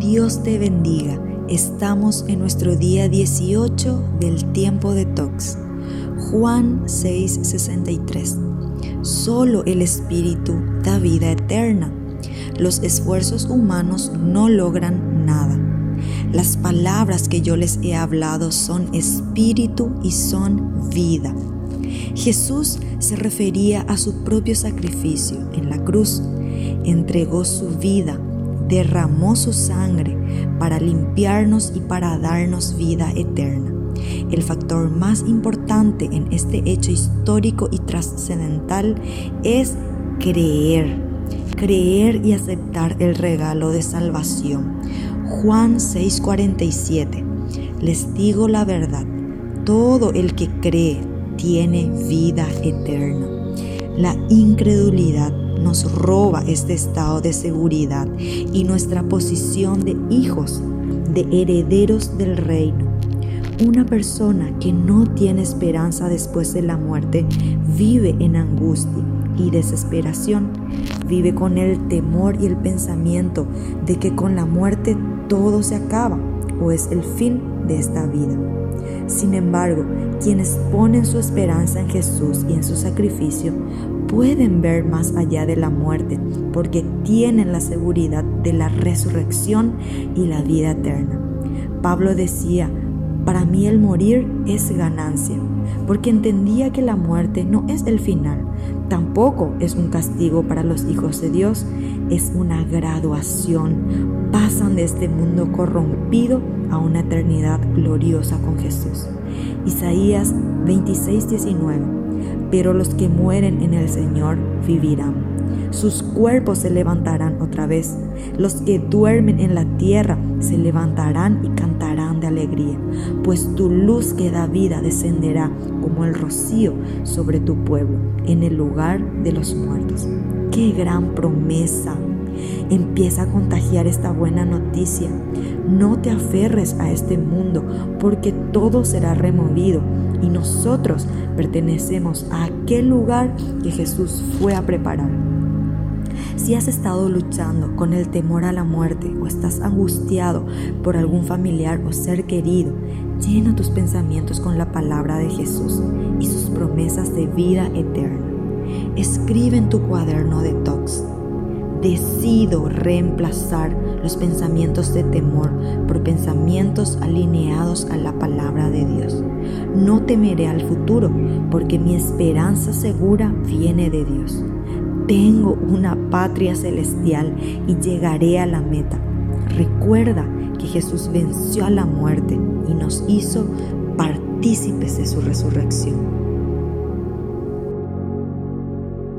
Dios te bendiga. Estamos en nuestro día 18 del tiempo de Tox. Juan 6:63. Solo el Espíritu da vida eterna. Los esfuerzos humanos no logran nada. Las palabras que yo les he hablado son espíritu y son vida. Jesús se refería a su propio sacrificio en la cruz. Entregó su vida derramó su sangre para limpiarnos y para darnos vida eterna. El factor más importante en este hecho histórico y trascendental es creer, creer y aceptar el regalo de salvación. Juan 6:47 Les digo la verdad, todo el que cree tiene vida eterna. La incredulidad nos roba este estado de seguridad y nuestra posición de hijos, de herederos del reino. Una persona que no tiene esperanza después de la muerte vive en angustia y desesperación. Vive con el temor y el pensamiento de que con la muerte todo se acaba o es el fin de esta vida. Sin embargo, quienes ponen su esperanza en Jesús y en su sacrificio pueden ver más allá de la muerte porque tienen la seguridad de la resurrección y la vida eterna. Pablo decía, para mí el morir es ganancia, porque entendía que la muerte no es el final, tampoco es un castigo para los hijos de Dios, es una graduación. Pasan de este mundo corrompido a una eternidad gloriosa con Jesús. Isaías 26, 19 pero los que mueren en el Señor vivirán. Sus cuerpos se levantarán otra vez. Los que duermen en la tierra se levantarán y cantarán de alegría, pues tu luz que da vida descenderá como el rocío sobre tu pueblo, en el lugar de los muertos. ¡Qué gran promesa! Empieza a contagiar esta buena noticia. No te aferres a este mundo, porque todo será removido y nosotros pertenecemos a aquel lugar que Jesús fue a preparar. Si has estado luchando con el temor a la muerte o estás angustiado por algún familiar o ser querido, llena tus pensamientos con la palabra de Jesús y sus promesas de vida eterna. Escribe en tu cuaderno de tox Decido reemplazar los pensamientos de temor por pensamientos alineados a la palabra de Dios. No temeré al futuro porque mi esperanza segura viene de Dios. Tengo una patria celestial y llegaré a la meta. Recuerda que Jesús venció a la muerte y nos hizo partícipes de su resurrección.